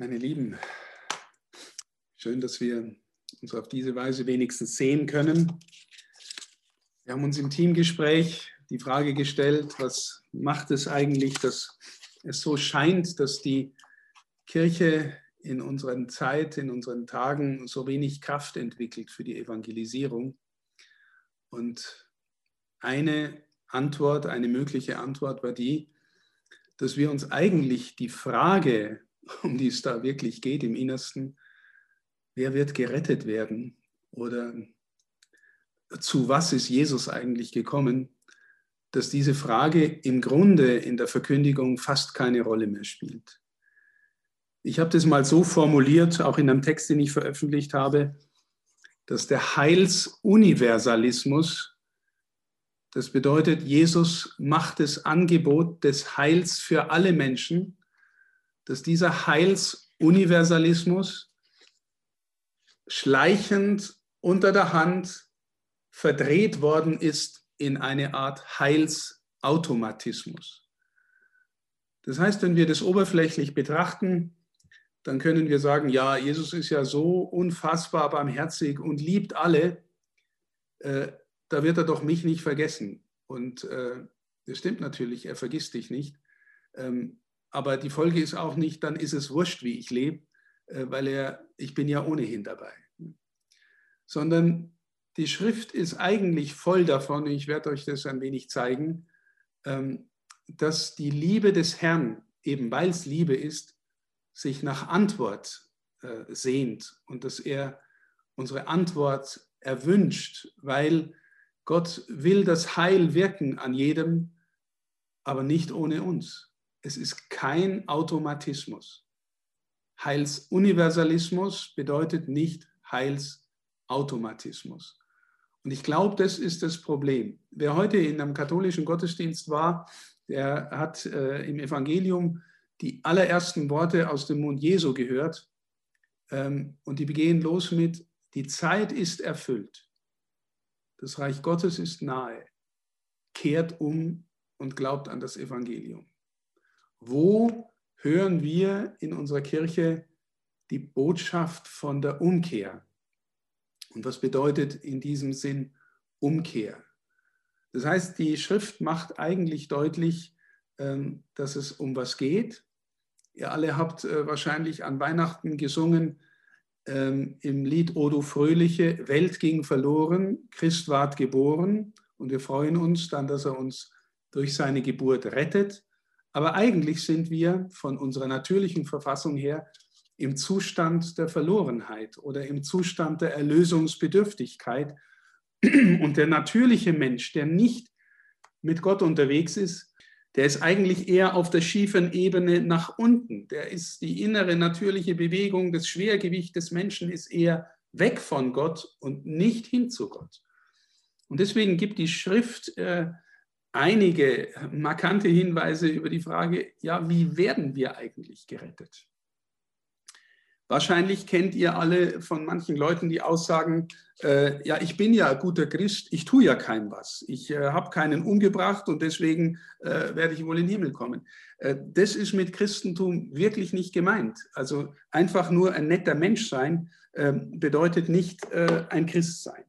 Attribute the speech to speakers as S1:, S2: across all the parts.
S1: Meine Lieben, schön, dass wir uns auf diese Weise wenigstens sehen können. Wir haben uns im Teamgespräch die Frage gestellt, was macht es eigentlich, dass es so scheint, dass die Kirche in unseren Zeit, in unseren Tagen so wenig Kraft entwickelt für die Evangelisierung. Und eine Antwort, eine mögliche Antwort war die, dass wir uns eigentlich die Frage um die es da wirklich geht im Innersten. Wer wird gerettet werden? Oder zu was ist Jesus eigentlich gekommen? Dass diese Frage im Grunde in der Verkündigung fast keine Rolle mehr spielt. Ich habe das mal so formuliert, auch in einem Text, den ich veröffentlicht habe, dass der Heilsuniversalismus, das bedeutet, Jesus macht das Angebot des Heils für alle Menschen, dass dieser Heilsuniversalismus schleichend unter der Hand verdreht worden ist in eine Art Heilsautomatismus. Das heißt, wenn wir das oberflächlich betrachten, dann können wir sagen, ja, Jesus ist ja so unfassbar barmherzig und liebt alle, äh, da wird er doch mich nicht vergessen. Und äh, das stimmt natürlich, er vergisst dich nicht. Ähm, aber die Folge ist auch nicht, dann ist es wurscht, wie ich lebe, äh, weil er, ich bin ja ohnehin dabei. Sondern die Schrift ist eigentlich voll davon, ich werde euch das ein wenig zeigen, ähm, dass die Liebe des Herrn, eben weil es Liebe ist, sich nach Antwort äh, sehnt und dass er unsere Antwort erwünscht, weil Gott will das Heil wirken an jedem, aber nicht ohne uns. Es ist kein Automatismus. Heilsuniversalismus bedeutet nicht Heilsautomatismus. Und ich glaube, das ist das Problem. Wer heute in einem katholischen Gottesdienst war, der hat äh, im Evangelium die allerersten Worte aus dem Mund Jesu gehört. Ähm, und die begehen los mit, die Zeit ist erfüllt. Das Reich Gottes ist nahe. Kehrt um und glaubt an das Evangelium. Wo hören wir in unserer Kirche die Botschaft von der Umkehr? Und was bedeutet in diesem Sinn Umkehr? Das heißt, die Schrift macht eigentlich deutlich, ähm, dass es um was geht. Ihr alle habt äh, wahrscheinlich an Weihnachten gesungen ähm, im Lied O du Fröhliche, Welt ging verloren, Christ ward geboren. Und wir freuen uns dann, dass er uns durch seine Geburt rettet. Aber eigentlich sind wir von unserer natürlichen Verfassung her im Zustand der Verlorenheit oder im Zustand der Erlösungsbedürftigkeit. Und der natürliche Mensch, der nicht mit Gott unterwegs ist, der ist eigentlich eher auf der schiefen Ebene nach unten. Der ist die innere natürliche Bewegung, das Schwergewicht des Menschen ist eher weg von Gott und nicht hin zu Gott. Und deswegen gibt die Schrift äh, einige markante Hinweise über die Frage, ja, wie werden wir eigentlich gerettet? Wahrscheinlich kennt ihr alle von manchen Leuten die Aussagen, äh, ja, ich bin ja guter Christ, ich tue ja kein was, ich äh, habe keinen umgebracht und deswegen äh, werde ich wohl in den Himmel kommen. Äh, das ist mit Christentum wirklich nicht gemeint. Also einfach nur ein netter Mensch sein ähm, bedeutet nicht äh, ein Christ sein.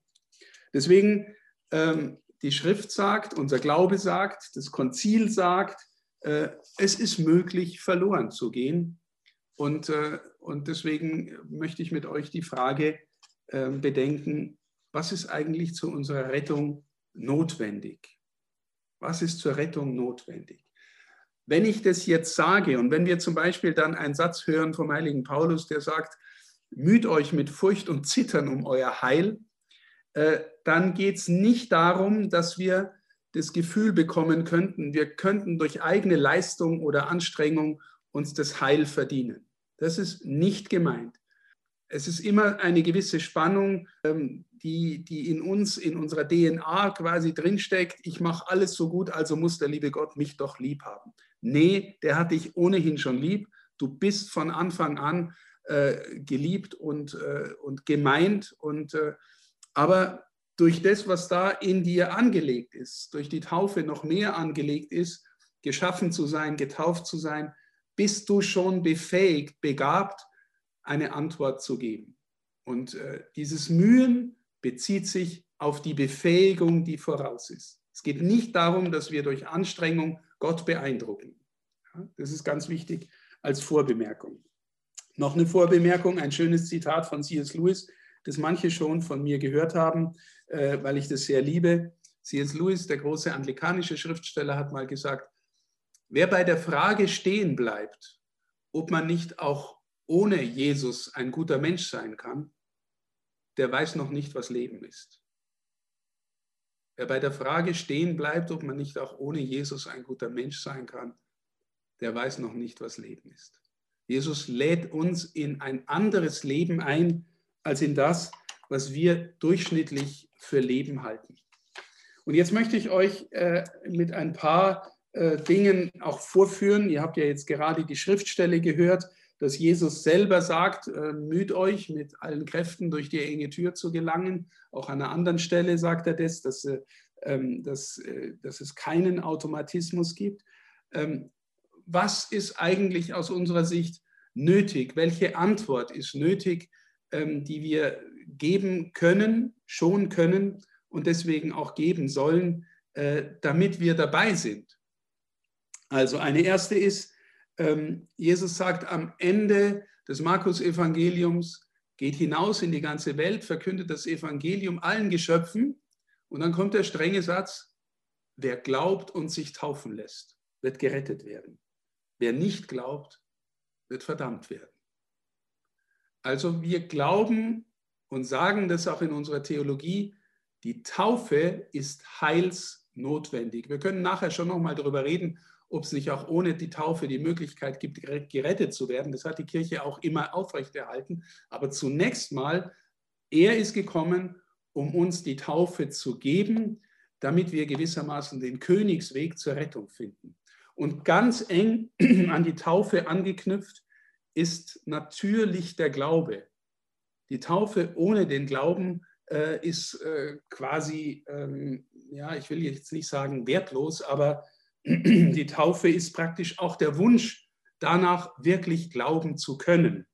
S1: Deswegen ähm, die Schrift sagt, unser Glaube sagt, das Konzil sagt, äh, es ist möglich, verloren zu gehen. Und, äh, und deswegen möchte ich mit euch die Frage äh, bedenken, was ist eigentlich zu unserer Rettung notwendig? Was ist zur Rettung notwendig? Wenn ich das jetzt sage und wenn wir zum Beispiel dann einen Satz hören vom heiligen Paulus, der sagt, müht euch mit Furcht und Zittern um euer Heil, dann geht es nicht darum, dass wir das Gefühl bekommen könnten, wir könnten durch eigene Leistung oder Anstrengung uns das Heil verdienen. Das ist nicht gemeint. Es ist immer eine gewisse Spannung, ähm, die, die in uns, in unserer DNA quasi drinsteckt. Ich mache alles so gut, also muss der liebe Gott mich doch lieb haben. Nee, der hat dich ohnehin schon lieb. Du bist von Anfang an äh, geliebt und, äh, und gemeint. Und, äh, aber durch das, was da in dir angelegt ist, durch die Taufe noch mehr angelegt ist, geschaffen zu sein, getauft zu sein, bist du schon befähigt, begabt, eine Antwort zu geben. Und äh, dieses Mühen bezieht sich auf die Befähigung, die voraus ist. Es geht nicht darum, dass wir durch Anstrengung Gott beeindrucken. Das ist ganz wichtig als Vorbemerkung. Noch eine Vorbemerkung, ein schönes Zitat von C.S. Lewis, das manche schon von mir gehört haben, äh, weil ich das sehr liebe. C.S. Lewis, der große anglikanische Schriftsteller, hat mal gesagt, wer bei der Frage stehen bleibt, ob man nicht auch ohne Jesus ein guter Mensch sein kann, der weiß noch nicht, was Leben ist. Wer bei der Frage stehen bleibt, ob man nicht auch ohne Jesus ein guter Mensch sein kann, der weiß noch nicht, was Leben ist. Jesus lädt uns in ein anderes Leben ein, als in das, was wir durchschnittlich für Leben halten. Und jetzt möchte ich euch äh, mit ein paar äh, Dingen auch vorführen. Ihr habt ja jetzt gerade die Schriftstelle gehört, dass Jesus selber sagt, äh, müht euch mit allen Kräften durch die enge Tür zu gelangen. Auch an einer anderen Stelle sagt er das, dass, äh, ähm, dass, äh, dass es keinen Automatismus gibt. Ähm, was ist eigentlich aus unserer Sicht nötig? Welche Antwort ist nötig, die wir geben können, schon können und deswegen auch geben sollen, äh, damit wir dabei sind? Also eine erste ist, ähm, Jesus sagt am Ende des Markus-Evangeliums, geht hinaus in die ganze Welt, verkündet das Evangelium allen Geschöpfen. Und dann kommt der strenge Satz, wer glaubt und sich taufen lässt, wird gerettet werden. Wer nicht glaubt, wird verdammt werden. Also wir glauben und sagen das auch in unserer Theologie, die Taufe ist heilsnotwendig. Wir können nachher schon noch mal darüber reden, ob es nicht auch ohne die Taufe die Möglichkeit gibt, gerettet zu werden. Das hat die Kirche auch immer aufrechterhalten. Aber zunächst mal, er ist gekommen, um uns die Taufe zu geben, damit wir gewissermaßen den Königsweg zur Rettung finden. Und ganz eng an die Taufe angeknüpft ist natürlich der Glaube. Die Taufe ohne den Glauben äh, ist äh, quasi, ähm, ja, ich will jetzt nicht sagen wertlos, aber die Taufe ist praktisch auch der Wunsch danach, wirklich glauben zu können.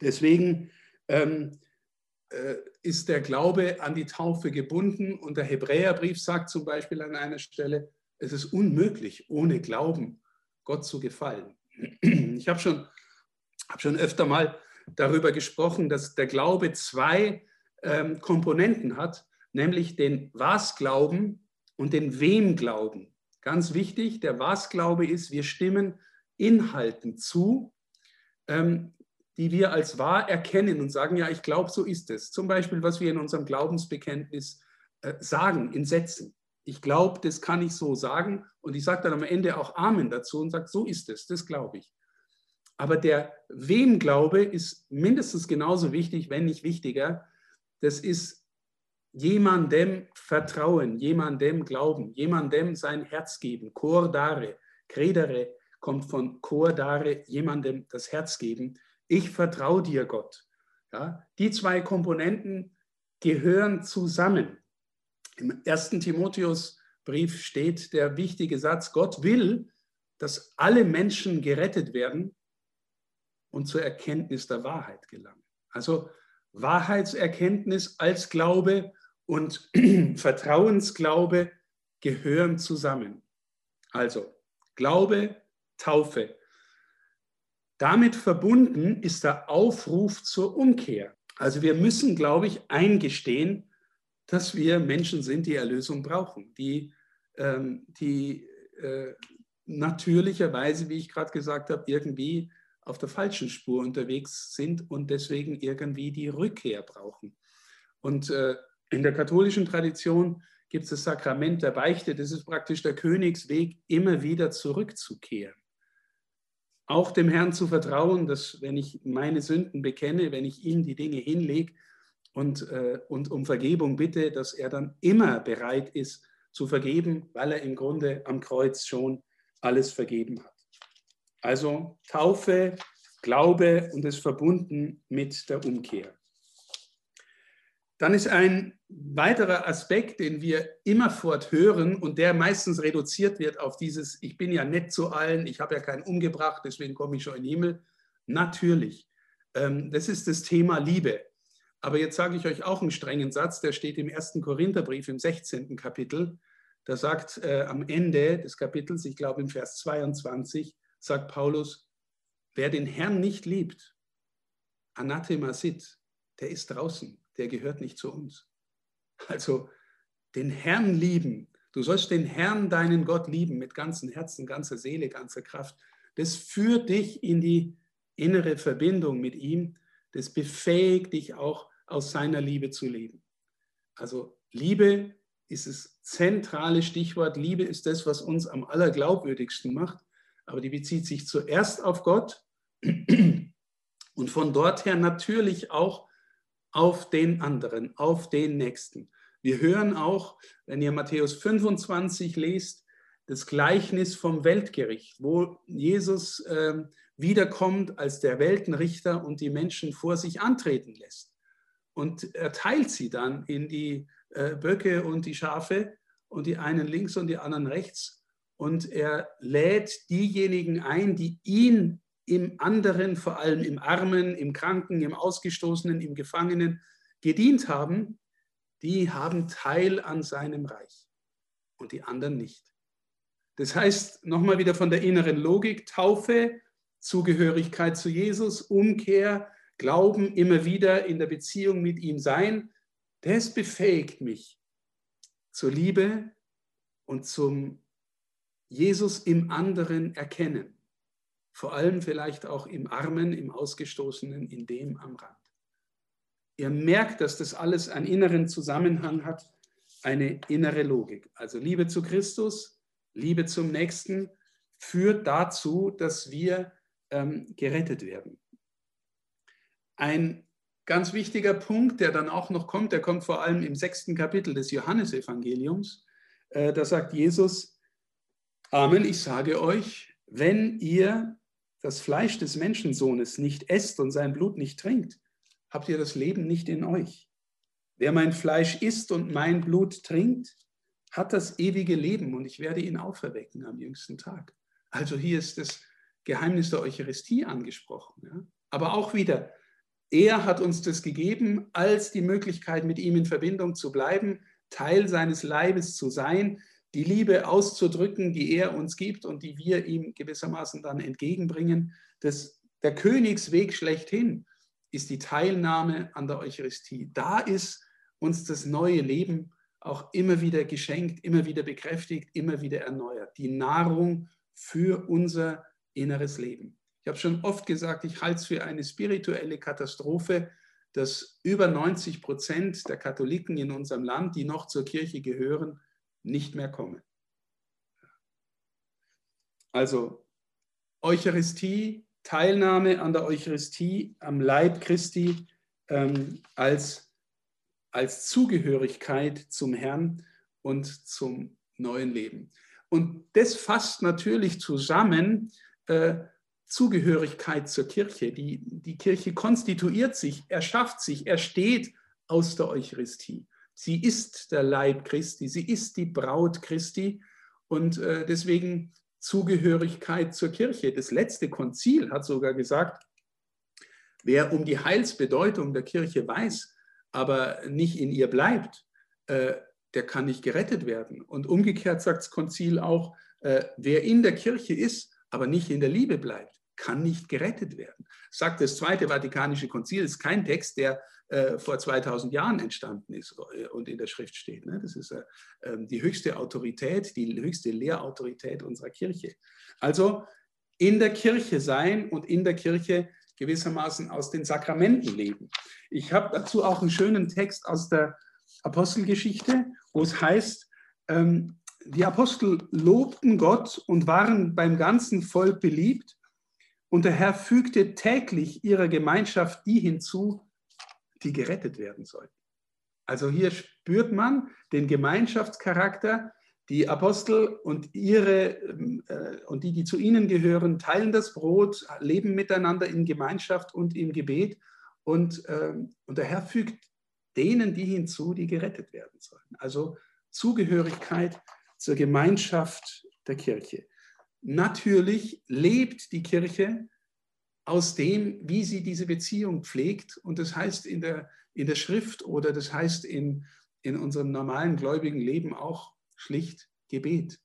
S1: Deswegen ähm, äh, ist der Glaube an die Taufe gebunden und der Hebräerbrief sagt zum Beispiel an einer Stelle, es ist unmöglich, ohne Glauben Gott zu gefallen. Ich habe schon, hab schon öfter mal darüber gesprochen, dass der Glaube zwei ähm, Komponenten hat, nämlich den Was-Glauben und den Wem-Glauben. Ganz wichtig, der Was-Glaube ist, wir stimmen Inhalten zu, ähm, die wir als wahr erkennen und sagen, ja, ich glaube, so ist es. Zum Beispiel, was wir in unserem Glaubensbekenntnis äh, sagen, in Sätzen. Ich glaube, das kann ich so sagen und ich sage dann am Ende auch Amen dazu und sage, so ist es, das glaube ich. Aber der Wem-Glaube ist mindestens genauso wichtig, wenn nicht wichtiger. Das ist jemandem vertrauen, jemandem glauben, jemandem sein Herz geben. Cordare, credere kommt von cordare, jemandem das Herz geben. Ich vertraue dir, Gott. Ja, die zwei Komponenten gehören zusammen. Im ersten Timotheusbrief steht der wichtige Satz, Gott will, dass alle Menschen gerettet werden und zur Erkenntnis der Wahrheit gelangen. Also Wahrheitserkenntnis als Glaube und Vertrauensglaube gehören zusammen. Also Glaube, Taufe. Damit verbunden ist der Aufruf zur Umkehr. Also wir müssen, glaube ich, eingestehen, dass wir Menschen sind, die Erlösung brauchen, die, ähm, die äh, natürlicherweise, wie ich gerade gesagt habe, irgendwie auf der falschen Spur unterwegs sind und deswegen irgendwie die Rückkehr brauchen. Und äh, in der katholischen Tradition gibt es das Sakrament der Beichte. Das ist praktisch der Königsweg, immer wieder zurückzukehren. Auch dem Herrn zu vertrauen, dass wenn ich meine Sünden bekenne, wenn ich ihm die Dinge hinlege und, äh, und um Vergebung bitte, dass er dann immer bereit ist zu vergeben, weil er im Grunde am Kreuz schon alles vergeben hat. Also Taufe, Glaube und es verbunden mit der Umkehr. Dann ist ein weiterer Aspekt, den wir immerfort hören und der meistens reduziert wird auf dieses, ich bin ja nett zu allen, ich habe ja keinen umgebracht, deswegen komme ich schon in den Himmel. Natürlich, ähm, das ist das Thema Liebe. Aber jetzt sage ich euch auch einen strengen Satz, der steht im ersten Korintherbrief im 16. Kapitel. Da sagt äh, am Ende des Kapitels, ich glaube im Vers 22, sagt Paulus, wer den Herrn nicht liebt, anathema sit, der ist draußen der gehört nicht zu uns. Also den Herrn lieben. Du sollst den Herrn, deinen Gott lieben mit ganzem Herzen, ganzer Seele, ganzer Kraft. Das führt dich in die innere Verbindung mit ihm. Das befähigt dich auch aus seiner Liebe zu leben. Also Liebe ist das zentrale Stichwort. Liebe ist das, was uns am allerglaubwürdigsten macht. Aber die bezieht sich zuerst auf Gott und von dort her natürlich auch auf den anderen, auf den Nächsten. Wir hören auch, wenn ihr Matthäus 25 lest, das Gleichnis vom Weltgericht, wo Jesus äh, wiederkommt als der Weltenrichter und die Menschen vor sich antreten lässt. Und er teilt sie dann in die äh, Böcke und die Schafe und die einen links und die anderen rechts. Und er lädt diejenigen ein, die ihn im anderen, vor allem im Armen, im Kranken, im Ausgestoßenen, im Gefangenen gedient haben, die haben Teil an seinem Reich und die anderen nicht. Das heißt, nochmal wieder von der inneren Logik, Taufe, Zugehörigkeit zu Jesus, Umkehr, Glauben, immer wieder in der Beziehung mit ihm sein, das befähigt mich zur Liebe und zum Jesus im anderen erkennen vor allem vielleicht auch im Armen, im Ausgestoßenen, in dem am Rand. Ihr merkt, dass das alles einen inneren Zusammenhang hat, eine innere Logik. Also Liebe zu Christus, Liebe zum Nächsten führt dazu, dass wir ähm, gerettet werden. Ein ganz wichtiger Punkt, der dann auch noch kommt, der kommt vor allem im sechsten Kapitel des Johannesevangeliums. Äh, da sagt Jesus, Amen, ich sage euch, wenn ihr das Fleisch des Menschensohnes nicht esst und sein Blut nicht trinkt, habt ihr das Leben nicht in euch. Wer mein Fleisch isst und mein Blut trinkt, hat das ewige Leben und ich werde ihn auferwecken am jüngsten Tag. Also hier ist das Geheimnis der Eucharistie angesprochen. Ja? Aber auch wieder, er hat uns das gegeben, als die Möglichkeit, mit ihm in Verbindung zu bleiben, Teil seines Leibes zu sein, die Liebe auszudrücken, die er uns gibt und die wir ihm gewissermaßen dann entgegenbringen. Das, der Königsweg schlechthin ist die Teilnahme an der Eucharistie. Da ist uns das neue Leben auch immer wieder geschenkt, immer wieder bekräftigt, immer wieder erneuert. Die Nahrung für unser inneres Leben. Ich habe schon oft gesagt, ich halte es für eine spirituelle Katastrophe, dass über 90 Prozent der Katholiken in unserem Land, die noch zur Kirche gehören, nicht mehr komme. Also Eucharistie, Teilnahme an der Eucharistie, am Leib Christi ähm, als, als Zugehörigkeit zum Herrn und zum neuen Leben. Und das fasst natürlich zusammen äh, Zugehörigkeit zur Kirche. Die, die Kirche konstituiert sich, erschafft sich, ersteht aus der Eucharistie. Sie ist der Leib Christi, sie ist die Braut Christi und äh, deswegen Zugehörigkeit zur Kirche. Das letzte Konzil hat sogar gesagt, wer um die Heilsbedeutung der Kirche weiß, aber nicht in ihr bleibt, äh, der kann nicht gerettet werden. Und umgekehrt sagt das Konzil auch, äh, wer in der Kirche ist, aber nicht in der Liebe bleibt, kann nicht gerettet werden. Sagt das Zweite Vatikanische Konzil, ist kein Text, der äh, vor 2000 Jahren entstanden ist äh, und in der Schrift steht. Ne? Das ist äh, ähm, die höchste Autorität, die höchste Lehrautorität unserer Kirche. Also in der Kirche sein und in der Kirche gewissermaßen aus den Sakramenten leben. Ich habe dazu auch einen schönen Text aus der Apostelgeschichte, wo es heißt, ähm, die Apostel lobten Gott und waren beim ganzen Volk beliebt. Und der Herr fügte täglich ihrer Gemeinschaft die hinzu, die gerettet werden sollten. Also hier spürt man den Gemeinschaftscharakter. Die Apostel und ihre äh, und die, die zu ihnen gehören, teilen das Brot, leben miteinander in Gemeinschaft und im Gebet. Und, äh, und der Herr fügt denen die hinzu, die gerettet werden sollen. Also Zugehörigkeit zur Gemeinschaft der Kirche. Natürlich lebt die Kirche aus dem, wie sie diese Beziehung pflegt. Und das heißt in der, in der Schrift oder das heißt in, in unserem normalen gläubigen Leben auch schlicht Gebet.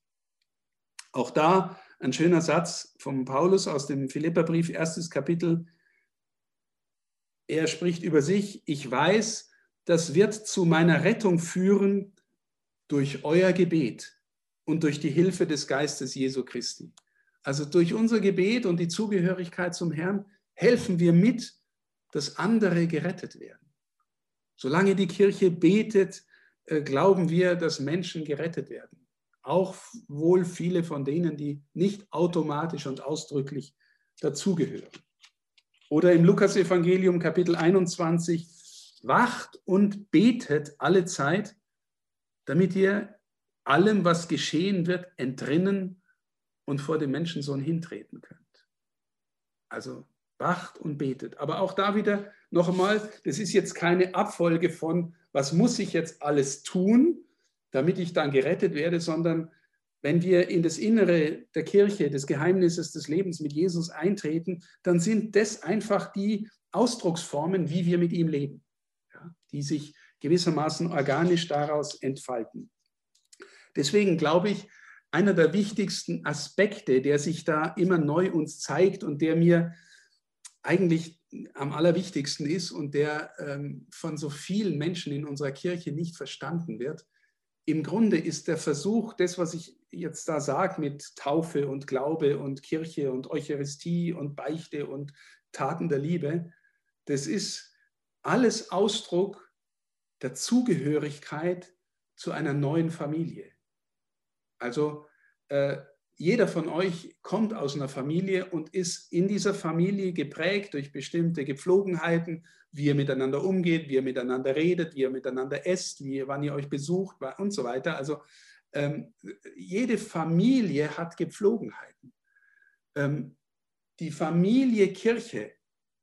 S1: Auch da ein schöner Satz von Paulus aus dem Philipperbrief, erstes Kapitel. Er spricht über sich, ich weiß, das wird zu meiner Rettung führen durch euer Gebet und durch die Hilfe des Geistes Jesu Christi. Also durch unser Gebet und die Zugehörigkeit zum Herrn helfen wir mit, dass andere gerettet werden. Solange die Kirche betet, äh, glauben wir, dass Menschen gerettet werden. Auch wohl viele von denen, die nicht automatisch und ausdrücklich dazugehören. Oder im Lukas-Evangelium Kapitel 21, wacht und betet alle Zeit, damit ihr allem, was geschehen wird, entrinnen und vor dem Menschensohn hintreten könnt. Also wacht und betet. Aber auch da wieder noch einmal, das ist jetzt keine Abfolge von, was muss ich jetzt alles tun, damit ich dann gerettet werde, sondern wenn wir in das Innere der Kirche, des Geheimnisses des Lebens mit Jesus eintreten, dann sind das einfach die Ausdrucksformen, wie wir mit ihm leben, ja, die sich gewissermaßen organisch daraus entfalten. Deswegen glaube ich, einer der wichtigsten Aspekte, der sich da immer neu uns zeigt und der mir eigentlich am allerwichtigsten ist und der ähm, von so vielen Menschen in unserer Kirche nicht verstanden wird. Im Grunde ist der Versuch, das, was ich jetzt da sage mit Taufe und Glaube und Kirche und Eucharistie und Beichte und Taten der Liebe, das ist alles Ausdruck der Zugehörigkeit zu einer neuen Familie. Also äh, jeder von euch kommt aus einer Familie und ist in dieser Familie geprägt durch bestimmte Gepflogenheiten, wie ihr miteinander umgeht, wie ihr miteinander redet, wie ihr miteinander esst, wie, wann ihr euch besucht und so weiter. Also ähm, jede Familie hat Gepflogenheiten. Ähm, die Familie Kirche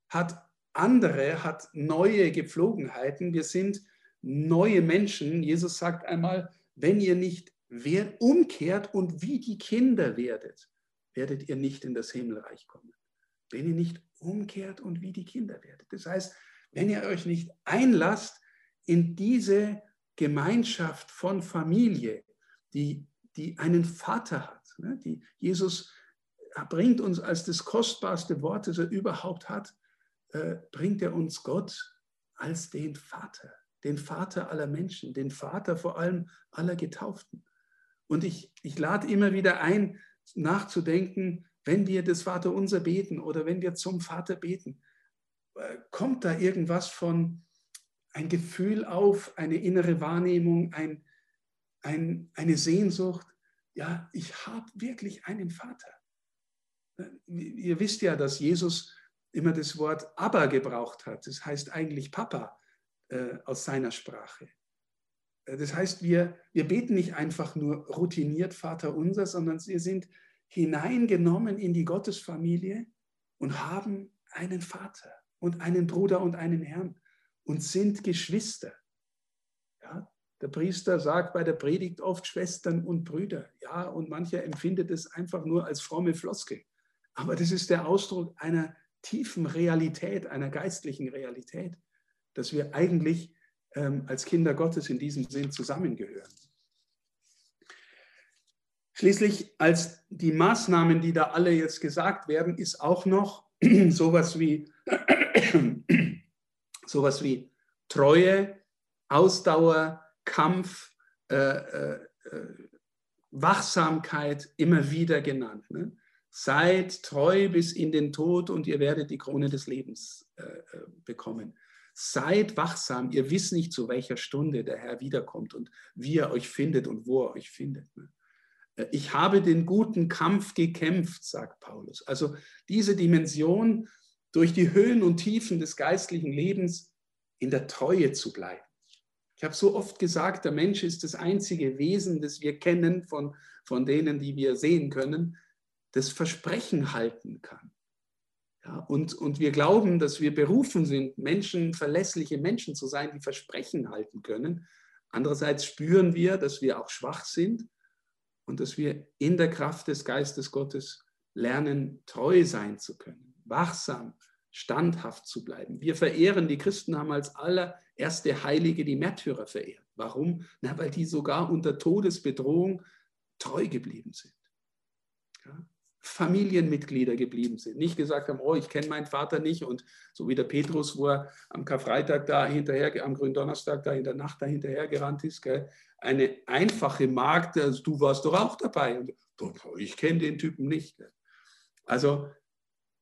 S1: hat andere, hat neue Gepflogenheiten. Wir sind neue Menschen. Jesus sagt einmal, wenn ihr nicht wer umkehrt und wie die Kinder werdet, werdet ihr nicht in das Himmelreich kommen. Wenn ihr nicht umkehrt und wie die Kinder werdet. Das heißt, wenn ihr euch nicht einlasst in diese Gemeinschaft von Familie, die, die einen Vater hat, ne, die Jesus bringt uns als das kostbarste Wort, das er überhaupt hat, äh, bringt er uns Gott als den Vater, den Vater aller Menschen, den Vater vor allem aller Getauften. Und ich, ich lade immer wieder ein, nachzudenken, wenn wir das Vaterunser beten oder wenn wir zum Vater beten, äh, kommt da irgendwas von ein Gefühl auf, eine innere Wahrnehmung, ein, ein, eine Sehnsucht. Ja, ich habe wirklich einen Vater. Äh, ihr wisst ja, dass Jesus immer das Wort Abba gebraucht hat. Das heißt eigentlich Papa äh, aus seiner Sprache. Das heißt, wir, wir beten nicht einfach nur routiniert Vater unser, sondern wir sind hineingenommen in die Gottesfamilie und haben einen Vater und einen Bruder und einen Herrn und sind Geschwister. Ja, der Priester sagt bei der Predigt oft Schwestern und Brüder. Ja, und mancher empfindet es einfach nur als fromme Floskel. Aber das ist der Ausdruck einer tiefen Realität, einer geistlichen Realität, dass wir eigentlich als Kinder Gottes in diesem Sinn zusammengehören. Schließlich als die Maßnahmen, die da alle jetzt gesagt werden, ist auch noch sowas wie, sowas wie Treue, Ausdauer, Kampf, äh, äh, äh, Wachsamkeit immer wieder genannt. Ne? Seid treu bis in den Tod und ihr werdet die Krone des Lebens äh, äh bekommen. Seid wachsam, ihr wisst nicht, zu welcher Stunde der Herr wiederkommt und wie er euch findet und wo er euch findet. Äh, ich habe den guten Kampf gekämpft, sagt Paulus. Also diese Dimension, durch die Höhen und Tiefen des geistlichen Lebens in der Treue zu bleiben. Ich habe so oft gesagt, der Mensch ist das einzige Wesen, das wir kennen von, von denen, die wir sehen können, das Versprechen halten kann. Ja, und, und wir glauben, dass wir berufen sind, Menschen, verlässliche Menschen zu sein, die Versprechen halten können. Andererseits spüren wir, dass wir auch schwach sind und dass wir in der Kraft des Geistes Gottes lernen, treu sein zu können, wachsam, standhaft zu bleiben. Wir verehren, die Christen haben als allererste Heilige die Märtyrer verehrt. Warum? Na, weil die sogar unter Todesbedrohung treu geblieben sind. Ja? Familienmitglieder geblieben sind. Nicht gesagt haben, oh, ich kenne meinen Vater nicht und so wie der Petrus, wo er am Karfreitag da hinterher, am Gründonnerstag da in der Nacht da hinterher gerannt ist, gell? eine einfache Magd, also du warst doch auch dabei. Und, ich kenne den Typen nicht. Gell? Also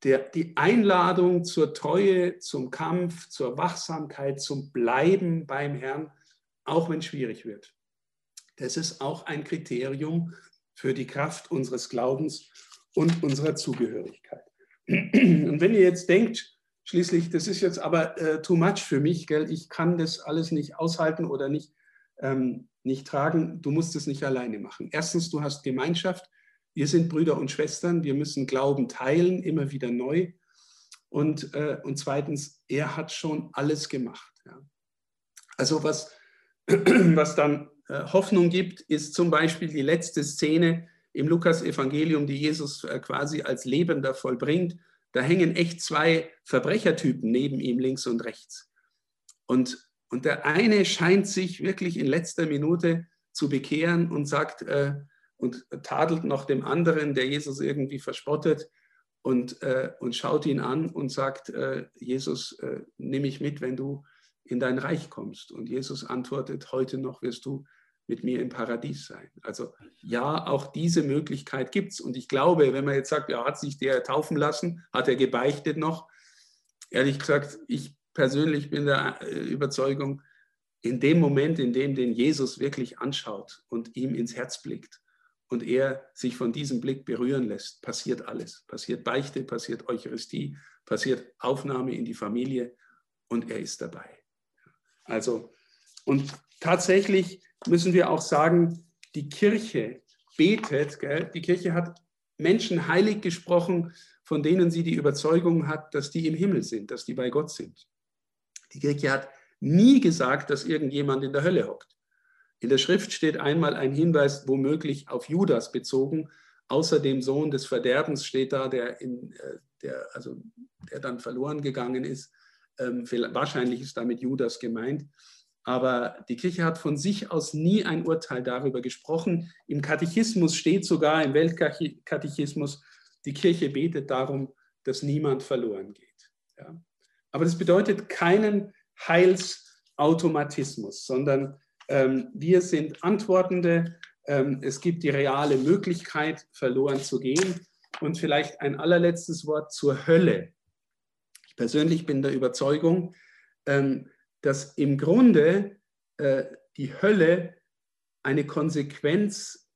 S1: der, die Einladung zur Treue, zum Kampf, zur Wachsamkeit, zum Bleiben beim Herrn, auch wenn es schwierig wird. Das ist auch ein Kriterium für die Kraft unseres Glaubens und unserer Zugehörigkeit. Und wenn ihr jetzt denkt, schließlich, das ist jetzt aber äh, too much für mich, gell? ich kann das alles nicht aushalten oder nicht, ähm, nicht tragen, du musst es nicht alleine machen. Erstens, du hast Gemeinschaft, wir sind Brüder und Schwestern, wir müssen Glauben teilen, immer wieder neu. Und, äh, und zweitens, er hat schon alles gemacht. Ja. Also was, was dann äh, Hoffnung gibt, ist zum Beispiel die letzte Szene, im Lukas-Evangelium, die Jesus äh, quasi als Lebender vollbringt, da hängen echt zwei Verbrechertypen neben ihm, links und rechts. Und, und der eine scheint sich wirklich in letzter Minute zu bekehren und sagt äh, und tadelt noch dem anderen, der Jesus irgendwie verspottet und, äh, und schaut ihn an und sagt, äh, Jesus, äh, nimm mich mit, wenn du in dein Reich kommst. Und Jesus antwortet, heute noch wirst du mit mir im Paradies sein. Also ja, auch diese Möglichkeit gibt es. Und ich glaube, wenn man jetzt sagt, ja, hat sich der taufen lassen, hat er gebeichtet noch, ehrlich gesagt, ich persönlich bin der äh, Überzeugung, in dem Moment, in dem den Jesus wirklich anschaut und ihm ins Herz blickt und er sich von diesem Blick berühren lässt, passiert alles. Passiert Beichte, passiert Eucharistie, passiert Aufnahme in die Familie und er ist dabei. Also, und tatsächlich müssen wir auch sagen, die Kirche betet, gell? die Kirche hat Menschen heilig gesprochen, von denen sie die Überzeugung hat, dass die im Himmel sind, dass die bei Gott sind. Die Kirche hat nie gesagt, dass irgendjemand in der Hölle hockt. In der Schrift steht einmal ein Hinweis, womöglich auf Judas bezogen. Außer dem Sohn des Verderbens steht da, der, in, äh, der, also, der dann verloren gegangen ist. Ähm, wahrscheinlich ist damit Judas gemeint. Aber die Kirche hat von sich aus nie ein Urteil darüber gesprochen. Im Katechismus steht sogar, im Weltkatechismus, die Kirche betet darum, dass niemand verloren geht. Ja. Aber das bedeutet keinen Heilsautomatismus, sondern ähm, wir sind Antwortende. Ähm, es gibt die reale Möglichkeit, verloren zu gehen. Und vielleicht ein allerletztes Wort zur Hölle. Ich persönlich bin der Überzeugung, ähm, dass im Grunde äh, die Hölle eine Konsequenz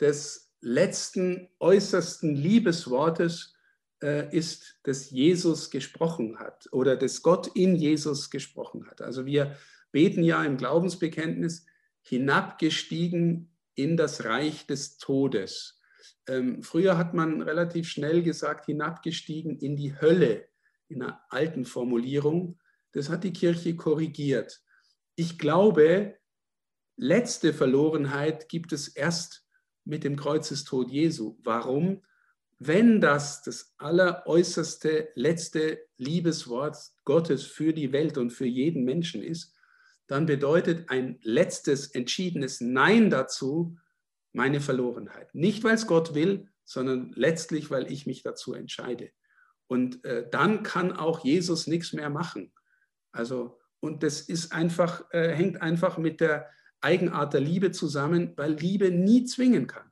S1: des letzten, äußersten Liebeswortes äh, ist, das Jesus gesprochen hat oder das Gott in Jesus gesprochen hat. Also wir beten ja im Glaubensbekenntnis hinabgestiegen in das Reich des Todes. Ähm, früher hat man relativ schnell gesagt, hinabgestiegen in die Hölle, in einer alten Formulierung. Das hat die Kirche korrigiert. Ich glaube, letzte Verlorenheit gibt es erst mit dem Kreuzestod Jesu. Warum? Wenn das das alleräußerste, letzte Liebeswort Gottes für die Welt und für jeden Menschen ist, dann bedeutet ein letztes, entschiedenes Nein dazu meine Verlorenheit. Nicht, weil es Gott will, sondern letztlich, weil ich mich dazu entscheide. Und äh, dann kann auch Jesus nichts mehr machen. Also, und das ist einfach, äh, hängt einfach mit der Eigenart der Liebe zusammen, weil Liebe nie zwingen kann.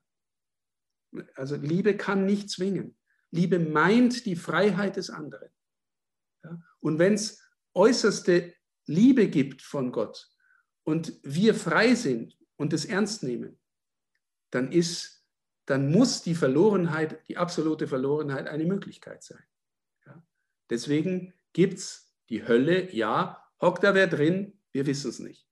S1: Also Liebe kann nicht zwingen. Liebe meint die Freiheit des anderen. Ja? Und wenn es äußerste Liebe gibt von Gott und wir frei sind und es ernst nehmen, dann ist, dann muss die Verlorenheit, die absolute Verlorenheit eine Möglichkeit sein. Ja? Deswegen gibt es die Hölle, ja. Hockt da wer drin? Wir wissen es nicht.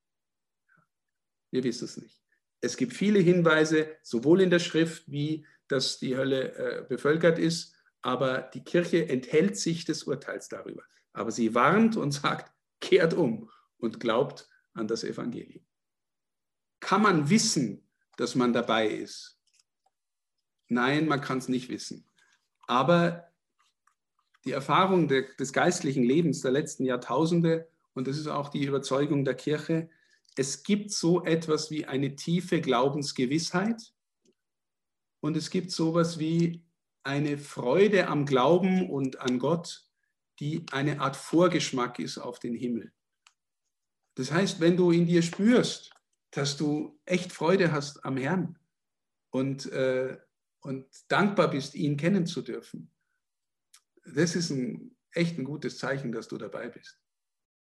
S1: Wir wissen es nicht. Es gibt viele Hinweise, sowohl in der Schrift, wie dass die Hölle äh, bevölkert ist, aber die Kirche enthält sich des Urteils darüber. Aber sie warnt und sagt, kehrt um und glaubt an das Evangelium. Kann man wissen, dass man dabei ist? Nein, man kann es nicht wissen. Aber die Erfahrung de, des geistlichen Lebens der letzten Jahrtausende, und das ist auch die Überzeugung der Kirche, es gibt so etwas wie eine tiefe Glaubensgewissheit und es gibt so etwas wie eine Freude am Glauben und an Gott, die eine Art Vorgeschmack ist auf den Himmel. Das heißt, wenn du in dir spürst, dass du echt Freude hast am Herrn und, äh, und dankbar bist, ihn kennen zu dürfen, das ist ein echt ein gutes Zeichen, dass du dabei bist.